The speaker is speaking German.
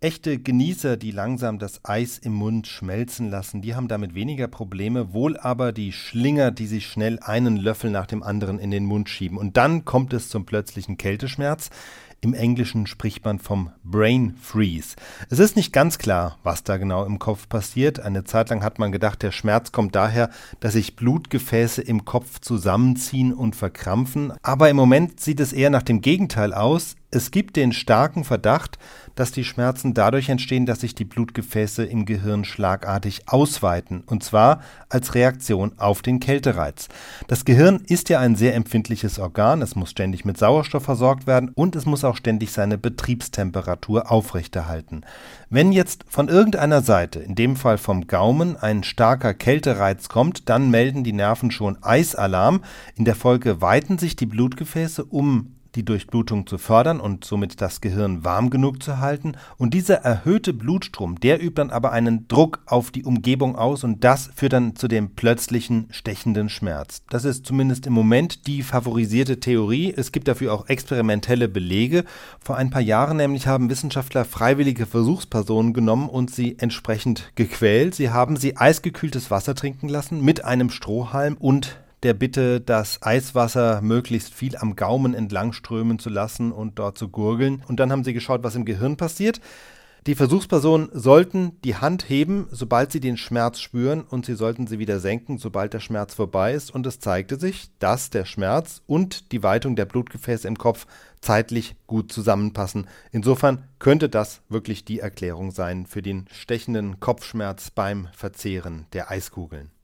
Echte Genießer, die langsam das Eis im Mund schmelzen lassen, die haben damit weniger Probleme, wohl aber die Schlinger, die sich schnell einen Löffel nach dem anderen in den Mund schieben. Und dann kommt es zum plötzlichen Kälteschmerz. Im Englischen spricht man vom Brain Freeze. Es ist nicht ganz klar, was da genau im Kopf passiert. Eine Zeit lang hat man gedacht, der Schmerz kommt daher, dass sich Blutgefäße im Kopf zusammenziehen und verkrampfen. Aber im Moment sieht es eher nach dem Gegenteil aus. Es gibt den starken Verdacht, dass die Schmerzen dadurch entstehen, dass sich die Blutgefäße im Gehirn schlagartig ausweiten, und zwar als Reaktion auf den Kältereiz. Das Gehirn ist ja ein sehr empfindliches Organ, es muss ständig mit Sauerstoff versorgt werden und es muss auch ständig seine Betriebstemperatur aufrechterhalten. Wenn jetzt von irgendeiner Seite, in dem Fall vom Gaumen, ein starker Kältereiz kommt, dann melden die Nerven schon Eisalarm. In der Folge weiten sich die Blutgefäße um die Durchblutung zu fördern und somit das Gehirn warm genug zu halten. Und dieser erhöhte Blutstrom, der übt dann aber einen Druck auf die Umgebung aus und das führt dann zu dem plötzlichen stechenden Schmerz. Das ist zumindest im Moment die favorisierte Theorie. Es gibt dafür auch experimentelle Belege. Vor ein paar Jahren nämlich haben Wissenschaftler freiwillige Versuchspersonen genommen und sie entsprechend gequält. Sie haben sie eisgekühltes Wasser trinken lassen mit einem Strohhalm und der Bitte, das Eiswasser möglichst viel am Gaumen entlang strömen zu lassen und dort zu gurgeln. Und dann haben sie geschaut, was im Gehirn passiert. Die Versuchspersonen sollten die Hand heben, sobald sie den Schmerz spüren, und sie sollten sie wieder senken, sobald der Schmerz vorbei ist. Und es zeigte sich, dass der Schmerz und die Weitung der Blutgefäße im Kopf zeitlich gut zusammenpassen. Insofern könnte das wirklich die Erklärung sein für den stechenden Kopfschmerz beim Verzehren der Eiskugeln.